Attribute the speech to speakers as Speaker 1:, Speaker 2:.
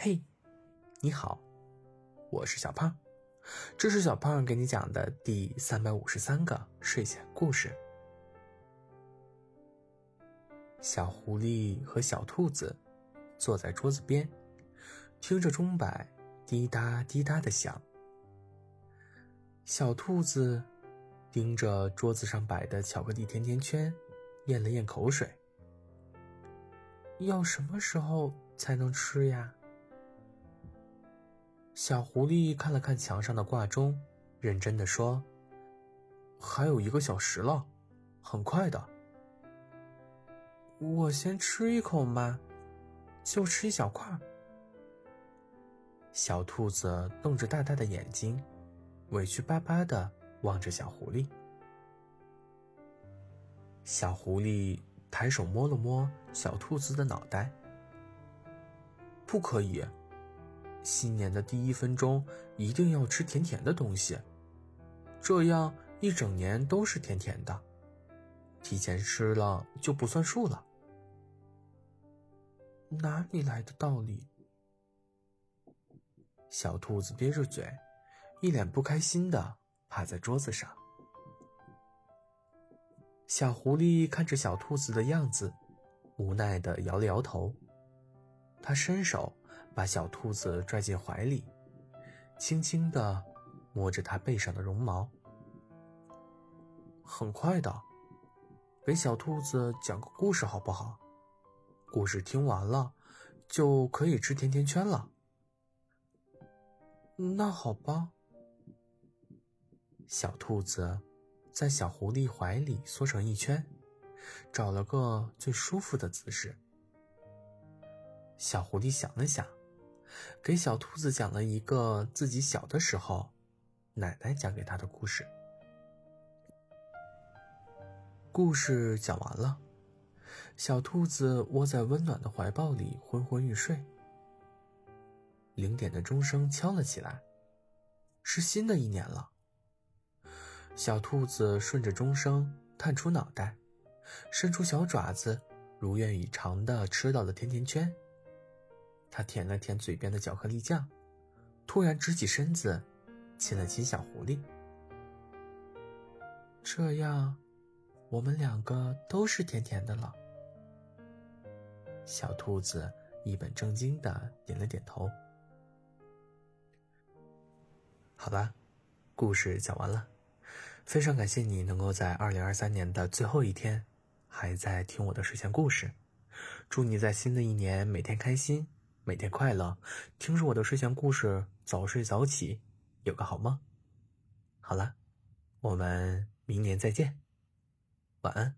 Speaker 1: 嘿，你好，我是小胖，这是小胖给你讲的第三百五十三个睡前故事。小狐狸和小兔子坐在桌子边，听着钟摆滴答滴答的响。小兔子盯着桌子上摆的巧克力甜甜圈，咽了咽口水。要什么时候才能吃呀？小狐狸看了看墙上的挂钟，认真的说：“还有一个小时了，很快的。”我先吃一口嘛，就吃一小块。小兔子瞪着大大的眼睛，委屈巴巴的望着小狐狸。小狐狸。抬手摸了摸小兔子的脑袋，不可以。新年的第一分钟一定要吃甜甜的东西，这样一整年都是甜甜的。提前吃了就不算数了。哪里来的道理？小兔子憋着嘴，一脸不开心的趴在桌子上。小狐狸看着小兔子的样子，无奈的摇了摇头。他伸手把小兔子拽进怀里，轻轻的摸着它背上的绒毛。很快的，给小兔子讲个故事好不好？故事听完了，就可以吃甜甜圈了。那好吧，小兔子。在小狐狸怀里缩成一圈，找了个最舒服的姿势。小狐狸想了想，给小兔子讲了一个自己小的时候奶奶讲给他的故事。故事讲完了，小兔子窝在温暖的怀抱里昏昏欲睡。零点的钟声敲了起来，是新的一年了。小兔子顺着钟声探出脑袋，伸出小爪子，如愿以偿的吃到了甜甜圈。他舔了舔嘴边的巧克力酱，突然直起身子，亲了亲小狐狸。这样，我们两个都是甜甜的了。小兔子一本正经的点了点头。好吧，故事讲完了。非常感谢你能够在二零二三年的最后一天，还在听我的睡前故事。祝你在新的一年每天开心，每天快乐，听着我的睡前故事，早睡早起，有个好梦。好了，我们明年再见，晚安。